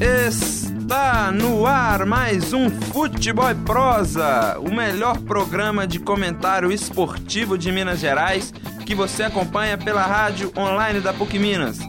Está no ar mais um Futebol e Prosa, o melhor programa de comentário esportivo de Minas Gerais que você acompanha pela rádio online da PUC Minas.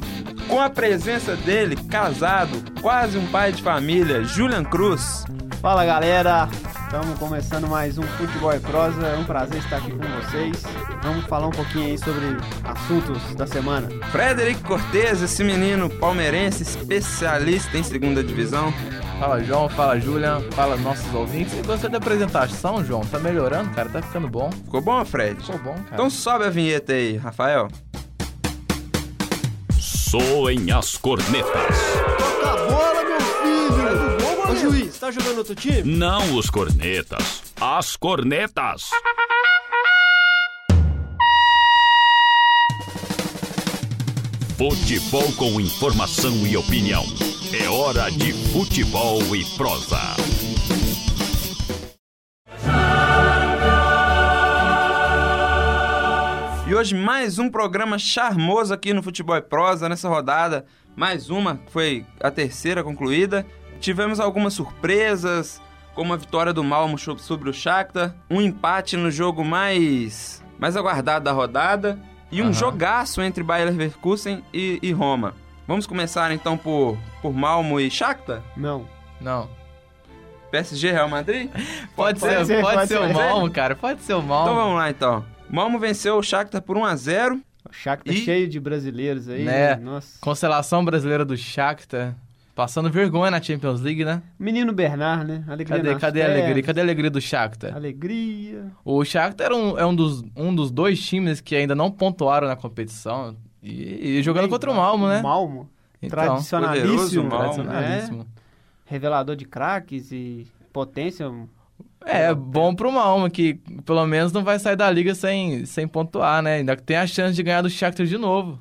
Com a presença dele, casado, quase um pai de família, Julian Cruz. Fala galera, estamos começando mais um Futebol e Prosa. É um prazer estar aqui com vocês. Vamos falar um pouquinho aí sobre assuntos da semana. Frederico Cortez, esse menino palmeirense, especialista em segunda divisão. Fala João, fala Julian, fala nossos ouvintes. E gostei da apresentação, João. Tá melhorando, cara, tá ficando bom. Ficou bom, Fred? Ficou bom, cara. Então sobe a vinheta aí, Rafael. Soem as cornetas. Toca a bola, meu filho! Ô juiz, tá jogando outro time? Não os cornetas, as cornetas. Futebol com informação e opinião. É hora de futebol e prosa. E hoje mais um programa charmoso aqui no Futebol e Prosa, nessa rodada. Mais uma, foi a terceira concluída. Tivemos algumas surpresas, como a vitória do Malmo sobre o Shakhtar, um empate no jogo mais, mais aguardado da rodada e um jogaço entre Bayer Leverkusen e, e Roma. Vamos começar então por, por Malmo e Shakhtar? Não. Não. PSG Real Madrid? Pode, Pode ser, ser, pode, pode ser, ser. o Malmo, cara. Pode ser o Malmo. Então vamos lá então. Malmo venceu o Shakhtar por 1 a 0 O Shakhtar E- cheio de brasileiros aí. Né? Nossa. Constelação brasileira do Shakhtar. Passando vergonha na Champions League, né? Menino Bernard, né? Alegria Cadê, cadê a alegria? Cadê a alegria do Shakhtar? Alegria. O Shakhtar era um, é um dos, um dos dois times que ainda não pontuaram na competição. E, e jogando Bem, contra o Malmo, né? Malmo. Então, Tradicionalíssimo. Malmo, tradicionalíssimo. É. Revelador de craques e potência. É, bom pro Malmo, que pelo menos não vai sair da liga sem, sem pontuar, né? Ainda tem a chance de ganhar do Shakhtar de novo,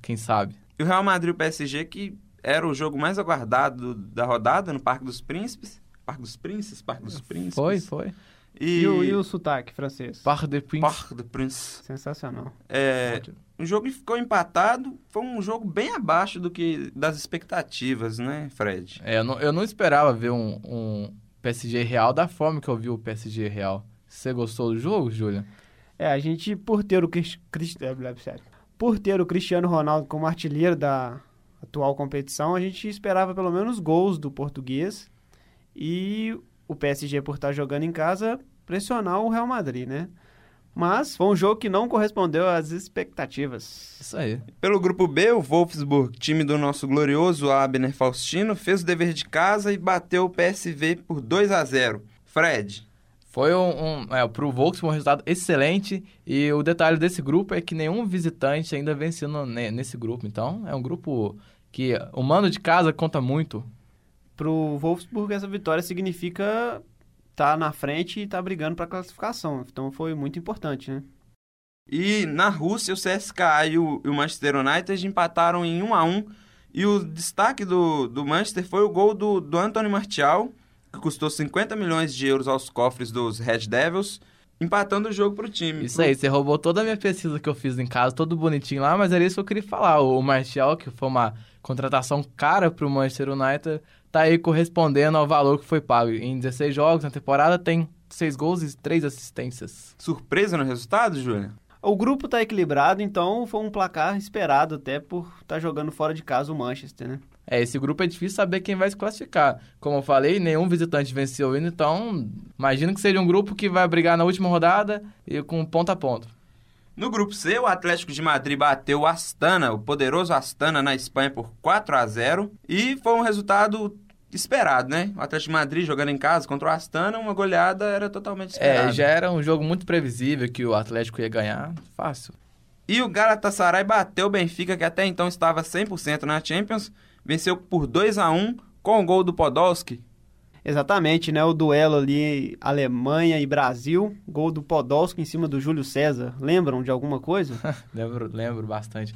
quem sabe. E o Real Madrid e o PSG, que era o jogo mais aguardado da rodada no Parque dos Príncipes. Parque dos Príncipes? Parque dos Príncipes. Foi, foi. E, E, o, e o sotaque francês? Par de Prince. Parque do Príncipe. Sensacional. É, o jogo ficou empatado. Foi um jogo bem abaixo do que das expectativas, né, Fred? É, eu não, eu não esperava ver um, um PSG real da forma que eu vi o PSG real. Você gostou do jogo, Júlia? É, a gente, por ter o é. Por ter o Cristiano Ronaldo como artilheiro da atual competição, a gente esperava pelo menos gols do português e o PSG, por estar jogando em casa, pressionar o Real Madrid, né? Mas foi um jogo que não correspondeu às expectativas. Isso aí. Pelo grupo B, o Wolfsburg, time do nosso glorioso Abner Faustino, fez o dever de casa e bateu o PSV por 2 a 0 Fred, Foi um, um é, pro Volkswagen um resultado excelente e o detalhe desse grupo é que nenhum visitante ainda venceu no- ne- nesse grupo. Então, é um grupo que o mando de casa conta muito. Pro Wolfsburg, essa vitória significa estar na frente e estar brigando para classificação. Então foi muito importante, né? E na Rússia, o CSKA e o, e o Manchester United empataram em 1 a 1 E o destaque do, do Manchester foi o gol do, do Anthony Martial, que custou 50 milhões de euros aos cofres dos Red Devils, empatando o jogo pro time. Isso aí, você roubou toda a minha pesquisa que eu fiz em casa, todo bonitinho lá, mas era isso que eu queria falar. O Martial, que foi uma contratação cara pro Manchester United, tá aí correspondendo ao valor que foi pago. Em 16 jogos na temporada tem 6 gols e 3 assistências. Surpresa no resultado, Júlia? O grupo tá equilibrado, então foi um placar esperado até por estar jogando fora de casa o Manchester, né? É, esse grupo é difícil saber quem vai se classificar. Como eu falei, nenhum visitante venceu ainda, então imagino que seja um grupo que vai brigar na última rodada e com ponto a ponto. No grupo C, o Atlético de Madrid bateu o Astana, o poderoso Astana, na Espanha por 4 a 0 e foi um resultado esperado, né? O Atlético de Madrid jogando em casa contra o Astana, uma goleada era totalmente esperada. É, já era um jogo muito previsível que o Atlético ia ganhar, fácil. E o Galatasaray bateu o Benfica, que até então estava 100% na Champions, venceu por 2 a 1 com o gol do Podolski. Exatamente, né? O duelo ali Alemanha e Brasil, gol do Podolski em cima do Júlio César. Lembram de alguma coisa? lembro, lembro bastante.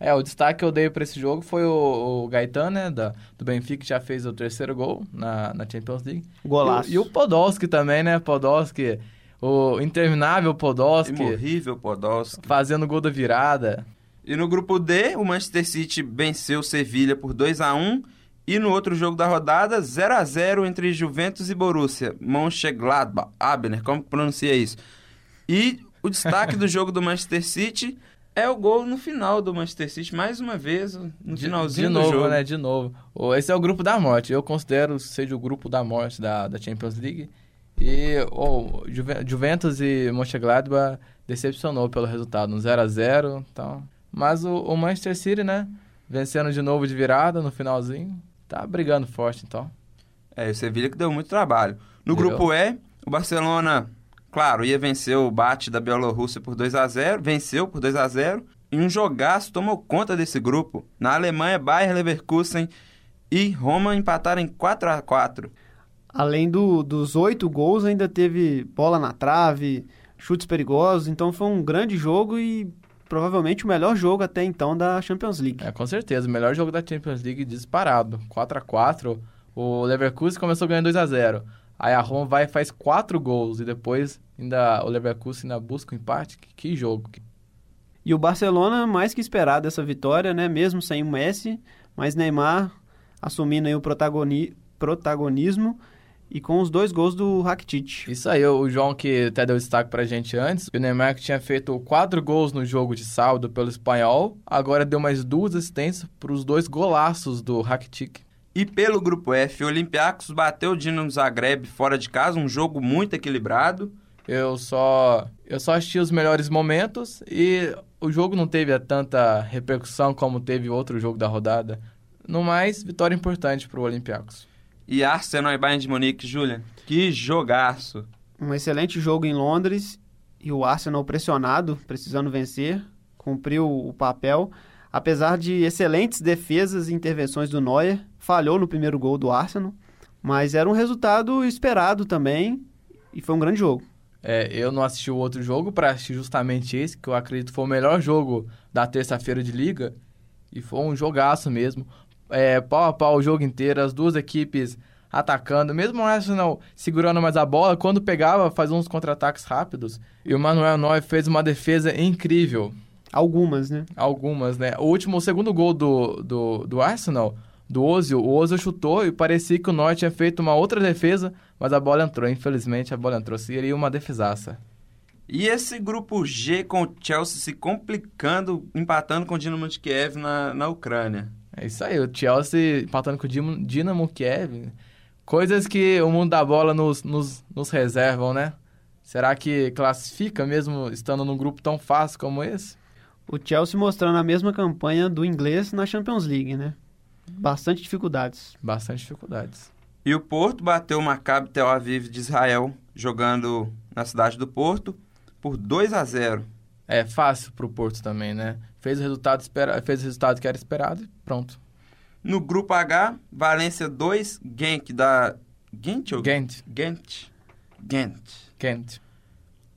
É, o destaque que eu dei pra esse jogo foi o, o Gaetan, né, da, do Benfica, que já fez o terceiro gol na, na Champions League. Golaço. E, o- e o Podolski também, né, Podolski, o interminável Podolski, Imorrível Podolski. fazendo gol da virada. E no grupo D, o Manchester City venceu o Sevilha por 2 a 1 E no outro jogo da rodada, 0 a 0 entre Juventus e Borussia. Mönchengladbach. Abner, como pronuncia isso? E o destaque do jogo do Manchester City é o gol no final do Manchester City, mais uma vez, no De- finalzinho de do novo, jogo. né? De novo. Esse é o grupo da morte. Eu considero seja o grupo da morte da, da Champions League. E o Juve- Juventus e Mönchengladbach decepcionou pelo resultado, um 0 a 0 então. Mas o, o Manchester City, né? Vencendo de novo de virada no finalzinho. Tá brigando forte, então. É, e o Sevilha que deu muito trabalho. No Deu. grupo E, o Barcelona, claro, ia vencer o bate da Bielorrússia por 2 a 0 venceu por 2 a 0 e um jogaço tomou conta desse grupo. Na Alemanha, Bayern Leverkusen e Roma empataram em 4 a 4 Além do- dos oito gols, ainda teve bola na trave, chutes perigosos. Então foi um grande jogo e provavelmente o melhor jogo até então da Champions League. É, com certeza. O melhor jogo da Champions League disparado. 4 a 4 O Leverkusen começou ganhando 2 a 0 Aí a Roma vai e faz 4 gols. E depois ainda o Leverkusen ainda busca o empate. Que, que jogo. E o Barcelona, mais que esperado essa vitória, né? Mesmo sem o Messi, mas Neymar assumindo aí o protagoni- protagonismo e com os dois gols do Rakitic. Isso aí, o João que até deu destaque pra gente antes. O Neymar que tinha feito 4 gols no jogo de sábado pelo espanhol. Agora deu mais duas assistências pros dois golaços do Rakitic. E pelo grupo F, o Olympiacos bateu o Dinamo Zagreb fora de casa, um jogo muito equilibrado. Eu só eu só assisti os melhores momentos e o jogo não teve tanta repercussão como teve outro jogo da rodada. No mais, vitória importante pro Olympiacos. E Arsenal e Bayern de Munique, Julian. Que jogaço! Um excelente jogo em Londres e o Arsenal pressionado, precisando vencer, cumpriu o papel. Apesar de excelentes defesas e intervenções do Neuer, falhou no primeiro gol do Arsenal, mas era um resultado esperado também e foi um grande jogo. É, eu não assisti o outro jogo para assistir justamente esse, que eu acredito foi o melhor jogo da terça-feira de liga. E foi um jogaço mesmo. É, pau a pau o jogo inteiro, as duas equipes atacando. Mesmo o Arsenal segurando mais a bola, quando pegava, fazia uns contra-ataques rápidos. E o Manuel Neuer fez uma defesa incrível. Algumas, né? Algumas, né? O último, o segundo gol do, do, do Arsenal, do Ozil, o Ozil chutou e parecia que o Neuer tinha feito uma outra defesa, mas a bola entrou. Infelizmente, a bola entrou. Seria uma defesaça. E esse grupo G com o Chelsea se complicando, empatando com o Dinamo de Kiev na, na Ucrânia. É isso aí, o Chelsea empatando com o Dinamo- Kiev. Coisas que o mundo da bola nos, nos, nos reservam, né? Será que classifica mesmo estando num grupo tão fácil como esse? O Chelsea mostrando a mesma campanha do inglês na Champions League, né? Bastante dificuldades. Bastante dificuldades. E o Porto bateu o Maccabi Tel Aviv de Israel, jogando na cidade do Porto, por 2 a 0 É fácil pro Porto também, né? Fez o resultado, espera... Fez o resultado que era esperado e pronto. No grupo H, Valência 2, Genk da... Gent ou Gent. Gent? Gent. Kent.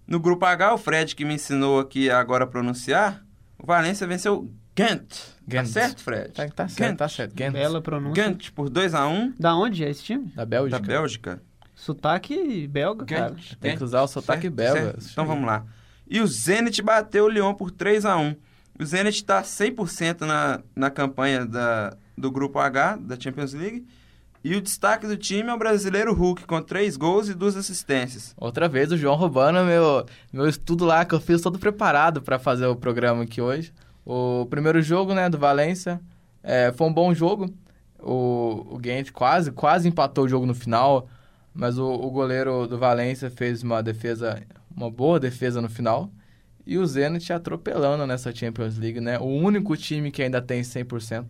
No grupo H, o Fred que me ensinou aqui agora a pronunciar, o Valência venceu Gent. Tá Gent. certo, Fred? Tá, tá certo, Gent. tá certo. Gent. Bela pronúncia. Gent por 2 a 1 Da onde é esse time? Da Bélgica. da Bélgica. Sotaque belga, cara. Gent. Tem que usar o sotaque Certo, belga. certo. Então vamos lá. E o Zenit bateu o Lyon por 3 a 1 O Zenit está 100% na, na campanha da, do Grupo H, da Champions League. E o destaque do time é o brasileiro Hulk, com 3 gols e 2 assistências. Outra vez o João roubando meu, meu estudo lá, que eu fiz todo preparado para fazer o programa aqui hoje. O primeiro jogo, né, do Valência, é, foi um bom jogo. O, o Gent quase, quase empatou o jogo no final, mas o, o goleiro do Valência fez uma defesa, uma boa defesa no final. E o Zenit atropelando nessa Champions League, né? O único time que ainda tem 100%.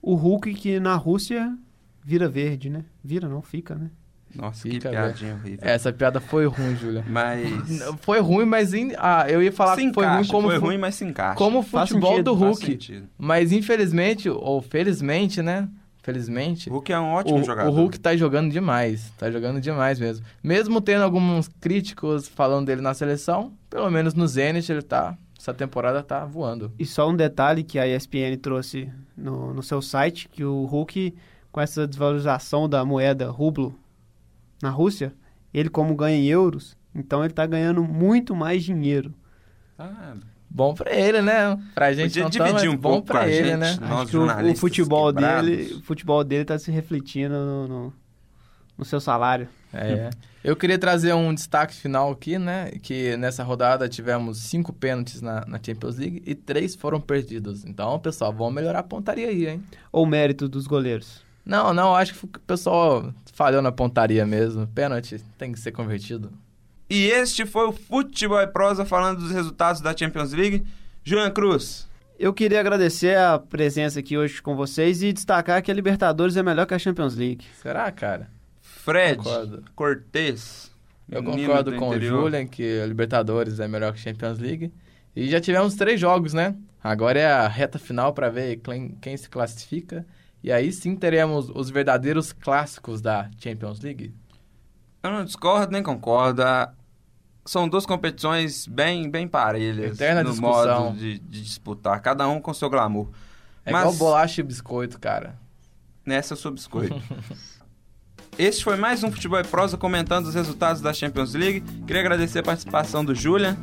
O Hulk que na Rússia vira verde, né? Vira não, fica, né? Nossa, Fica, que piadinha horrível. Essa piada foi ruim, Júlia. Mas. Foi ruim, mas em- ah, eu ia falar se que foi ruim encaixa, como foi ruim, mas se encaixa. como o futebol sentido, do Hulk. Mas infelizmente, ou felizmente, né? Felizmente, O Hulk é um ótimo o, jogador. o Hulk tá jogando demais. Tá jogando demais mesmo. Mesmo tendo alguns críticos falando dele na seleção, pelo menos no Zenit ele tá. Essa temporada tá voando. E só um detalhe que a ESPN trouxe no, no seu site, que o Hulk, com essa desvalorização da moeda rublo na Rússia, ele como ganha em euros, então ele tá ganhando muito mais dinheiro. Ah, Bom pra ele, né? Pra gente Podia não dividir tanto, mas um bom pouco pra com a ele, gente. né? Nós, Acho que o- o, futebol quebrados. dele, o futebol dele tá se refletindo no, no, no seu salário. É. Eu queria trazer um destaque final aqui, né? Que nessa rodada tivemos cinco pênaltis na, na Champions League e três foram perdidos. Então, pessoal, vamos melhorar a pontaria aí, hein? Ou mérito dos goleiros. Não, não, acho que o pessoal falhou na pontaria mesmo. Pênalti tem que ser convertido. E este foi o Futebol e Prosa falando dos resultados da Champions League. Julian Cruz. Eu queria agradecer a presença aqui hoje com vocês e destacar que a Libertadores é melhor que a Champions League. Será, cara? Fred Concordo. Cortez. Eu concordo do com o interior. Julian que a Libertadores é melhor que a Champions League. E já tivemos três jogos, né? Agora é a reta final para ver quem, quem se classifica. E aí sim teremos os verdadeiros clássicos da Champions League. Eu não discordo nem concordo. São duas competições bem, bem parelhas Eterna no discussão. modo de, de disputar, cada um com seu glamour. É Mas igual bolacha e biscoito, cara. nessa eu sou biscoito. Este foi mais um Futebol e Prosa comentando os resultados da Champions League. Queria agradecer a participação do Julian.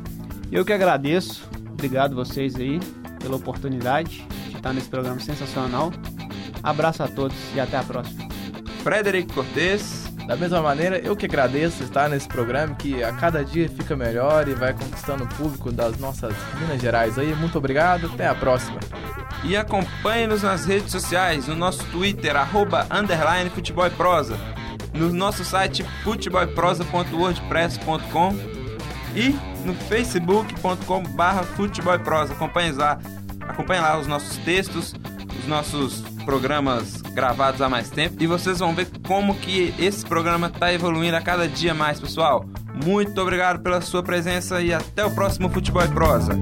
Eu que agradeço. Obrigado vocês aí pela oportunidade de estar nesse programa sensacional. Abraço a todos e até a próxima. Frederico Cortez. Da mesma maneira, eu que agradeço estar nesse programa que a cada dia fica melhor e vai conquistando o público das nossas Minas Gerais aí. Muito obrigado, até a próxima. E acompanhe-nos nas redes sociais, no nosso Twitter, arroba, underline, futebol e prosa. No nosso site, futebolprosa.wordpress.com e no facebook.com barra futebol e prosa. Acompanhe lá, acompanhe lá os nossos textos, os nossos programas gravados há mais tempo. E vocês vão ver como que esse programa está evoluindo a cada dia mais, pessoal. Muito obrigado pela sua presença e até o próximo Futebol e Prosa.